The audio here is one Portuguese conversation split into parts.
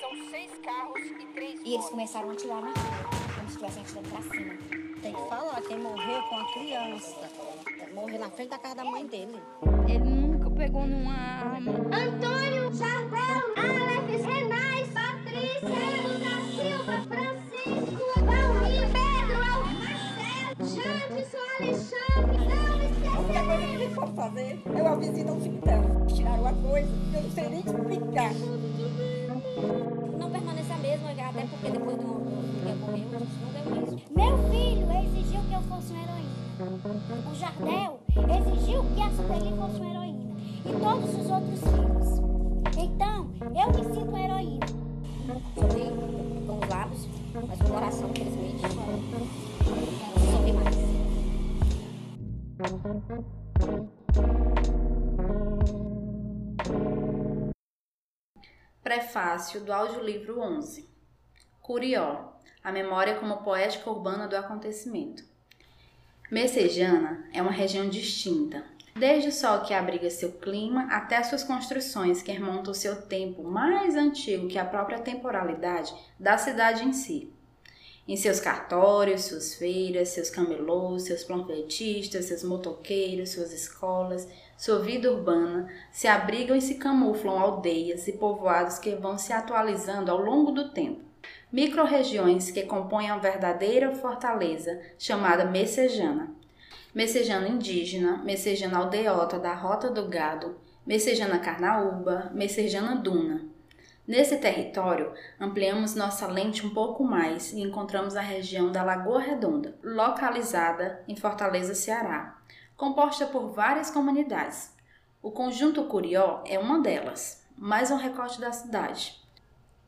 São seis carros e três E eles começaram a atirar na rua, como se estivessem atirando pra cima. Tem que falar, quem morreu com a criança. Morreu na frente da casa da mãe dele. Ele nunca pegou numa arma. Antônio, Jardel, Alex, Renais, Patrícia, For fazer, eu aviso e não dela. Tiraram a coisa, eu não sei nem explicar. Não permanece a mesma, até porque depois do que ocorreu, a gente não deu isso. Meu filho exigiu que eu fosse uma heroína. O Jardel exigiu que a Sueli fosse uma heroína. E todos os outros filhos. Então, eu me sinto uma heroína. Sorri com os lábios, mas o coração, infelizmente, não sorri mais. Prefácio do audiolivro 11 Curió A memória como poética urbana do acontecimento Messejana é uma região distinta, desde o sol que abriga seu clima até suas construções que remontam o seu tempo mais antigo que a própria temporalidade da cidade em si. Em seus cartórios, suas feiras, seus camelôs, seus panfletistas, seus motoqueiros, suas escolas, sua vida urbana, se abrigam e se camuflam aldeias e povoados que vão se atualizando ao longo do tempo. Microrregiões que compõem a verdadeira fortaleza chamada Messejana. Messejana indígena, Messejana aldeota da Rota do Gado, Messejana Carnaúba, Messejana Duna. Nesse território, ampliamos nossa lente um pouco mais e encontramos a região da Lagoa Redonda, localizada em Fortaleza, Ceará, composta por várias comunidades. O conjunto Curió é uma delas, mais um recorte da cidade.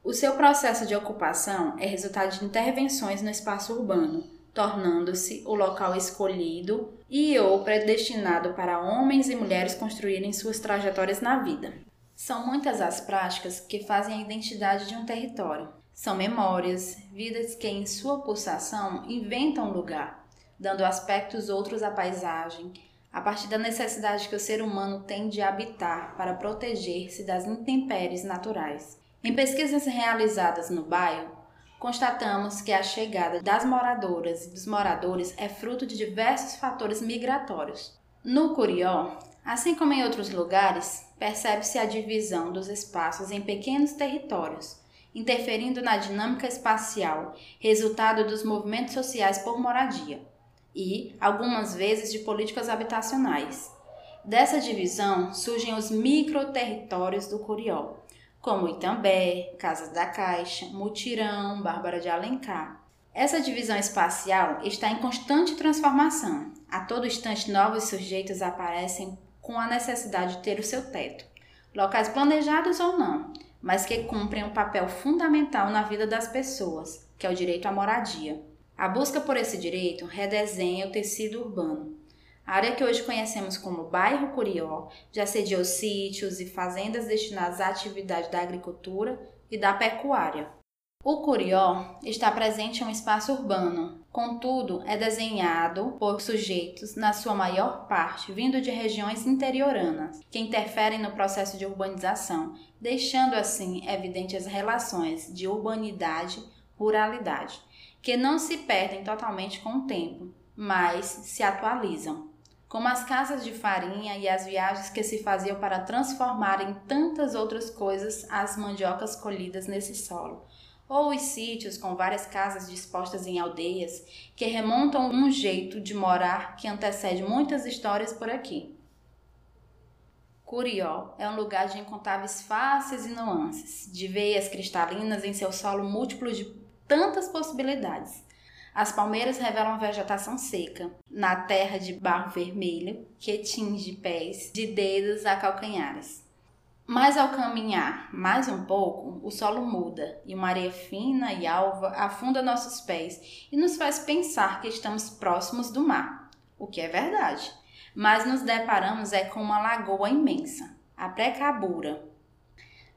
O seu processo de ocupação é resultado de intervenções no espaço urbano, tornando-se o local escolhido e ou predestinado para homens e mulheres construírem suas trajetórias na vida. São muitas as práticas que fazem a identidade de um território. São memórias, vidas que em sua pulsação inventam lugar, dando aspectos outros à paisagem, a partir da necessidade que o ser humano tem de habitar para proteger-se das intempéries naturais. Em pesquisas realizadas no bairro, constatamos que a chegada das moradoras e dos moradores é fruto de diversos fatores migratórios. No Curió, assim como em outros lugares, percebe-se a divisão dos espaços em pequenos territórios, interferindo na dinâmica espacial, resultado dos movimentos sociais por moradia e, algumas vezes, de políticas habitacionais. Dessa divisão surgem os microterritórios do Curió, como Itambé, Casas da Caixa, Mutirão, Bárbara de Alencar. Essa divisão espacial está em constante transformação. A todo instante, novos sujeitos aparecem com a necessidade de ter o seu teto, locais planejados ou não, mas que cumprem um papel fundamental na vida das pessoas, que é o direito à moradia. A busca por esse direito redesenha o tecido urbano. A área que hoje conhecemos como bairro Curió já sediou sítios e fazendas destinadas à atividade da agricultura e da pecuária. O Curió está presente em um espaço urbano, contudo, é desenhado por sujeitos, na sua maior parte, vindo de regiões interioranas, que interferem no processo de urbanização, deixando assim evidentes as relações de urbanidade-ruralidade, que não se perdem totalmente com o tempo, mas se atualizam. Como as casas de farinha e as viagens que se faziam para transformar em tantas outras coisas as mandiocas colhidas nesse solo, ou os sítios com várias casas dispostas em aldeias que remontam um jeito de morar que antecede muitas histórias por aqui. Curió é um lugar de incontáveis faces e nuances, de veias cristalinas em seu solo múltiplo de tantas possibilidades. As palmeiras revelam vegetação seca, na terra de barro vermelho, que tinge pés de dedos a calcanhares. Mas ao caminhar mais um pouco, o solo muda e uma areia fina e alva afunda nossos pés e nos faz pensar que estamos próximos do mar, o que é verdade. Mas nos deparamos é com uma lagoa imensa, a Precabura,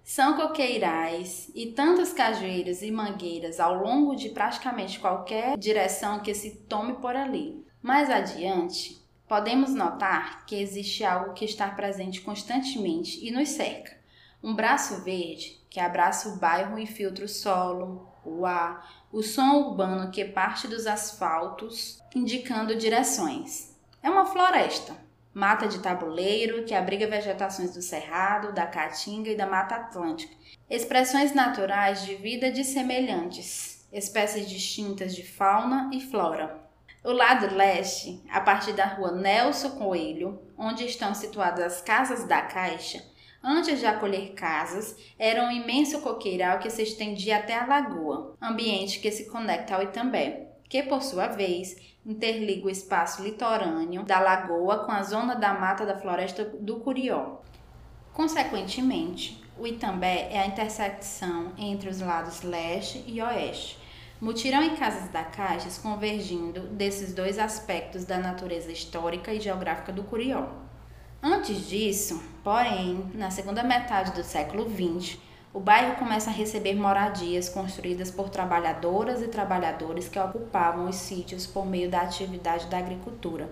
são coqueirais e tantos cajueiros e mangueiras ao longo de praticamente qualquer direção que se tome por ali. Mais adiante, podemos notar que existe algo que está presente constantemente e nos cerca, Um braço verde que abraça o bairro e filtra o solo, o ar, o som urbano que parte dos asfaltos, indicando direções. É uma floresta, mata de tabuleiro que abriga vegetações do cerrado, da caatinga e da mata atlântica, expressões naturais de vida de semelhantes, espécies distintas de fauna e flora. O lado leste, a partir da rua Nelson Coelho, onde estão situadas as casas da Caixa, antes de acolher casas, era um imenso coqueiral que se estendia até a lagoa, ambiente que se conecta ao Itambé, que por sua vez interliga o espaço litorâneo da lagoa com a zona da mata da floresta do Curió. Consequentemente, o Itambé é a intersecção entre os lados leste e oeste, Mutirão e Casas da Caixas convergindo desses dois aspectos da natureza histórica e geográfica do Curió. Antes disso, porém, na segunda metade do século XX, o bairro começa a receber moradias construídas por trabalhadoras e trabalhadores que ocupavam os sítios por meio da atividade da agricultura,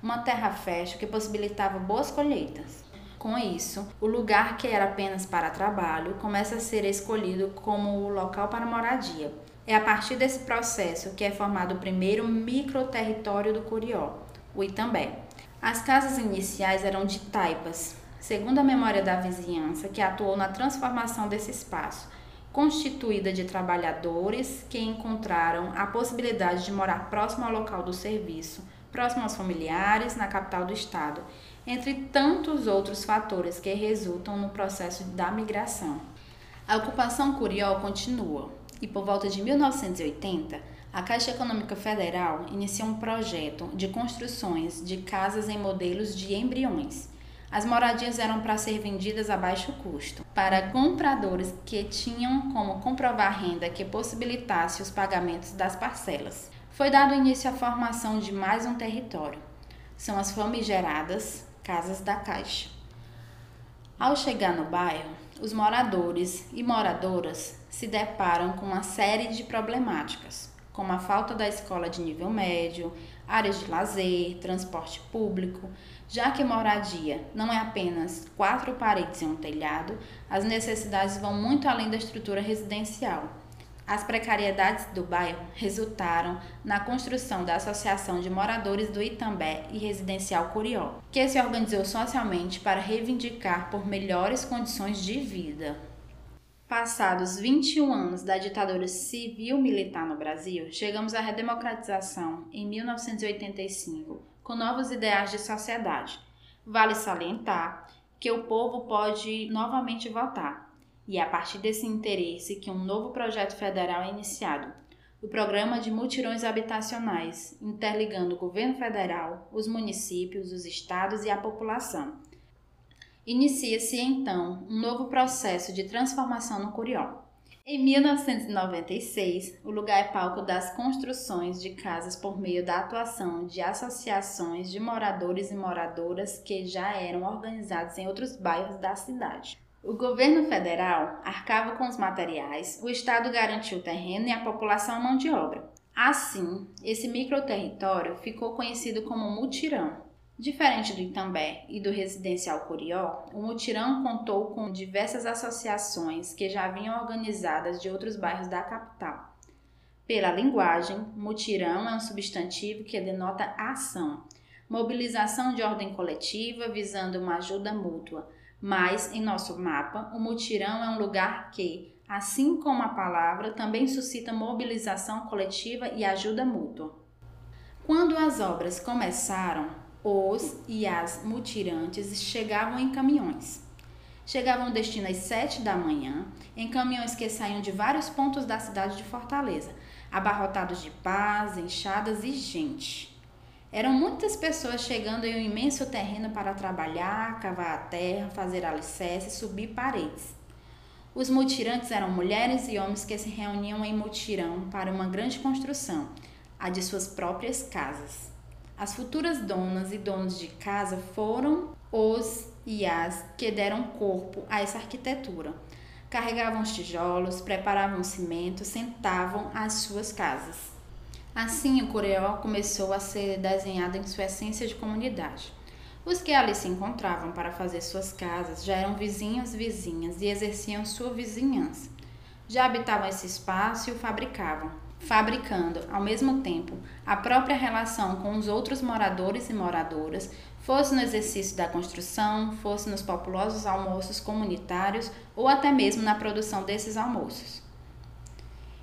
uma terra fértil que possibilitava boas colheitas. Com isso, o lugar que era apenas para trabalho começa a ser escolhido como o local para moradia é a partir desse processo que é formado o primeiro microterritório do Curió, o Itambé. As casas iniciais eram de taipas, segundo a memória da vizinhança, que atuou na transformação desse espaço, constituída de trabalhadores que encontraram a possibilidade de morar próximo ao local do serviço, próximo aos familiares, na capital do estado, entre tantos outros fatores que resultam no processo da migração. A ocupação Curió continua, e por volta de 1980, a Caixa Econômica Federal iniciou um projeto de construções de casas em modelos de embriões. As moradias eram para ser vendidas a baixo custo, para compradores que tinham como comprovar renda que possibilitasse os pagamentos das parcelas. Foi dado início à formação de mais um território. São as famigeradas Casas da Caixa. Ao chegar no bairro, os moradores e moradoras se deparam com uma série de problemáticas, como a falta da escola de nível médio, áreas de lazer, transporte público, já que moradia não é apenas quatro paredes e um telhado, as necessidades vão muito além da estrutura residencial. As precariedades do bairro resultaram na construção da Associação de Moradores do Itambé e Residencial Curió, que se organizou socialmente para reivindicar por melhores condições de vida. Passados 21 anos da ditadura civil-militar no Brasil, chegamos à redemocratização em 1985, com novos ideais de sociedade. Vale salientar que o povo pode novamente votar, e é a partir desse interesse que um novo projeto federal é iniciado, o Programa de Mutirões Habitacionais, interligando o governo federal, os municípios, os estados e a população. Inicia-se então um novo processo de transformação no Curió. Em 1996, o lugar é palco das construções de casas por meio da atuação de associações de moradores e moradoras que já eram organizados em outros bairros da cidade. O governo federal arcava com os materiais, o Estado garantiu o terreno e a população a mão de obra. Assim, esse microterritório ficou conhecido como mutirão. Diferente do Itambé e do residencial Curió, o mutirão contou com diversas associações que já vinham organizadas de outros bairros da capital. Pela linguagem, mutirão é um substantivo que denota ação, mobilização de ordem coletiva visando uma ajuda mútua mas, em nosso mapa, o mutirão é um lugar que, assim como a palavra, também suscita mobilização coletiva e ajuda mútua. Quando as obras começaram, os e as mutirantes chegavam em caminhões. Chegavam destino às sete da manhã, em caminhões que saíam de vários pontos da cidade de Fortaleza, abarrotados de pás, enxadas e gente. Eram muitas pessoas chegando em um imenso terreno para trabalhar, cavar a terra, fazer alicerces, subir paredes. Os mutirantes eram mulheres e homens que se reuniam em mutirão para uma grande construção, a de suas próprias casas. As futuras donas e donos de casa foram os e as que deram corpo a essa arquitetura. Carregavam os tijolos, preparavam o cimento, sentavam as suas casas. Assim, o Coreó começou a ser desenhado em sua essência de comunidade. Os que ali se encontravam para fazer suas casas já eram vizinhos vizinhas e exerciam sua vizinhança. Já habitavam esse espaço e o fabricavam, fabricando, ao mesmo tempo, a própria relação com os outros moradores e moradoras, fosse no exercício da construção, fosse nos populosos almoços comunitários ou até mesmo na produção desses almoços.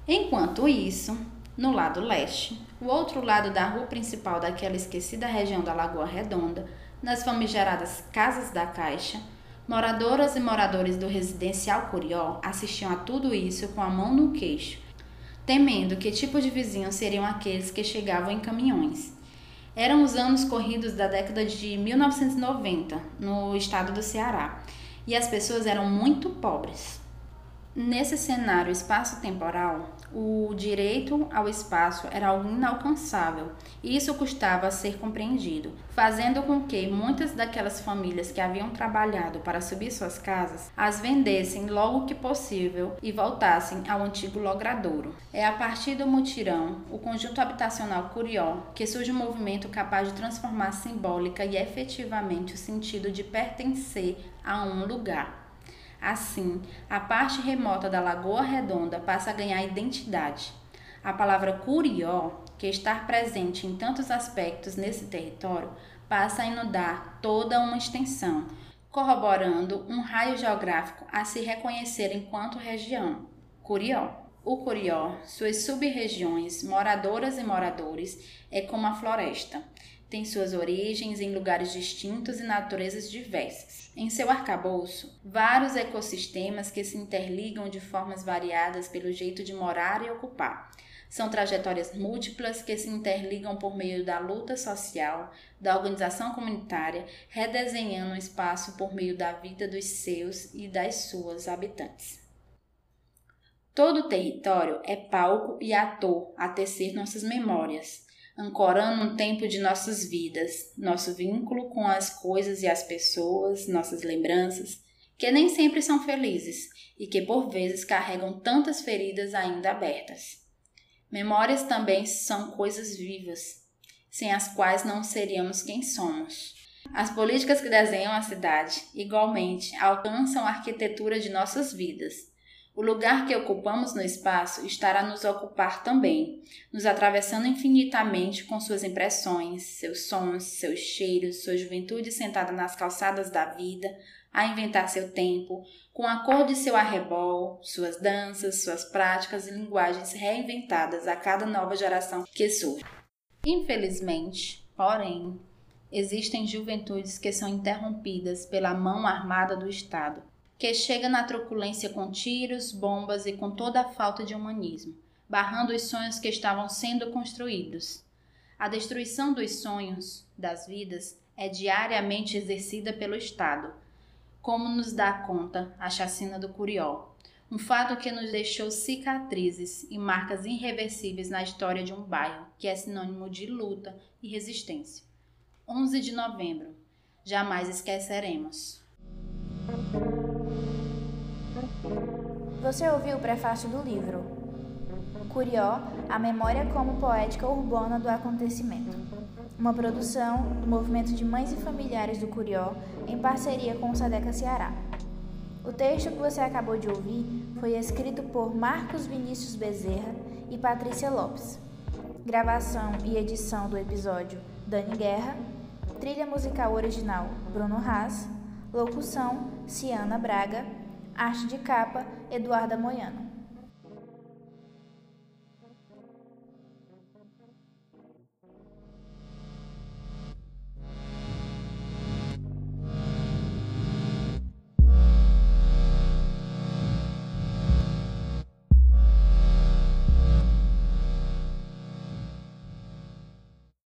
Enquanto isso, no lado leste, o outro lado da rua principal daquela esquecida região da Lagoa Redonda, nas famigeradas Casas da Caixa, moradoras e moradores do residencial Curió assistiam a tudo isso com a mão no queixo, temendo que tipo de vizinhos seriam aqueles que chegavam em caminhões. Eram os anos corridos da década de 1990, no estado do Ceará, e as pessoas eram muito pobres. Nesse cenário espaço-temporal, o direito ao espaço era algo inalcançável e isso custava a ser compreendido, fazendo com que muitas daquelas famílias que haviam trabalhado para subir suas casas as vendessem logo que possível e voltassem ao antigo logradouro. É a partir do mutirão, o conjunto habitacional Curió, que surge um movimento capaz de transformar simbólica e efetivamente o sentido de pertencer a um lugar. Assim, a parte remota da Lagoa Redonda passa a ganhar identidade. A palavra curió, que está presente em tantos aspectos nesse território, passa a inundar toda uma extensão, corroborando um raio geográfico a se reconhecer enquanto região. Curió. O Curió, suas sub-regiões, moradoras e moradores, é como a floresta tem suas origens em lugares distintos e naturezas diversas. Em seu arcabouço, vários ecossistemas que se interligam de formas variadas pelo jeito de morar e ocupar. São trajetórias múltiplas que se interligam por meio da luta social, da organização comunitária, redesenhando o espaço por meio da vida dos seus e das suas habitantes. Todo o território é palco e ator a tecer nossas memórias, ancorando um tempo de nossas vidas, nosso vínculo com as coisas e as pessoas, nossas lembranças, que nem sempre são felizes e que por vezes carregam tantas feridas ainda abertas. Memórias também são coisas vivas, sem as quais não seríamos quem somos. As políticas que desenham a cidade, igualmente, alcançam a arquitetura de nossas vidas o lugar que ocupamos no espaço estará nos ocupar também, nos atravessando infinitamente com suas impressões, seus sons, seus cheiros, sua juventude sentada nas calçadas da vida, a inventar seu tempo, com a cor de seu arrebol, suas danças, suas práticas e linguagens reinventadas a cada nova geração que surge. Infelizmente, porém, existem juventudes que são interrompidas pela mão armada do Estado que chega na truculência com tiros, bombas e com toda a falta de humanismo, barrando os sonhos que estavam sendo construídos. A destruição dos sonhos, das vidas, é diariamente exercida pelo Estado, como nos dá conta a chacina do Curió, um fato que nos deixou cicatrizes e marcas irreversíveis na história de um bairro que é sinônimo de luta e resistência. 11 de novembro. Jamais esqueceremos. Você ouviu o prefácio do livro Curió, a memória como poética urbana do acontecimento. Uma produção do Movimento de Mães e Familiares do Curió em parceria com o Sadeca Ceará. O texto que você acabou de ouvir foi escrito por Marcos Vinícius Bezerra e Patrícia Lopes. Gravação e edição do episódio Dani Guerra. Trilha musical original Bruno Haas. Locução Ciana Braga Arte de capa, Eduarda Moiano.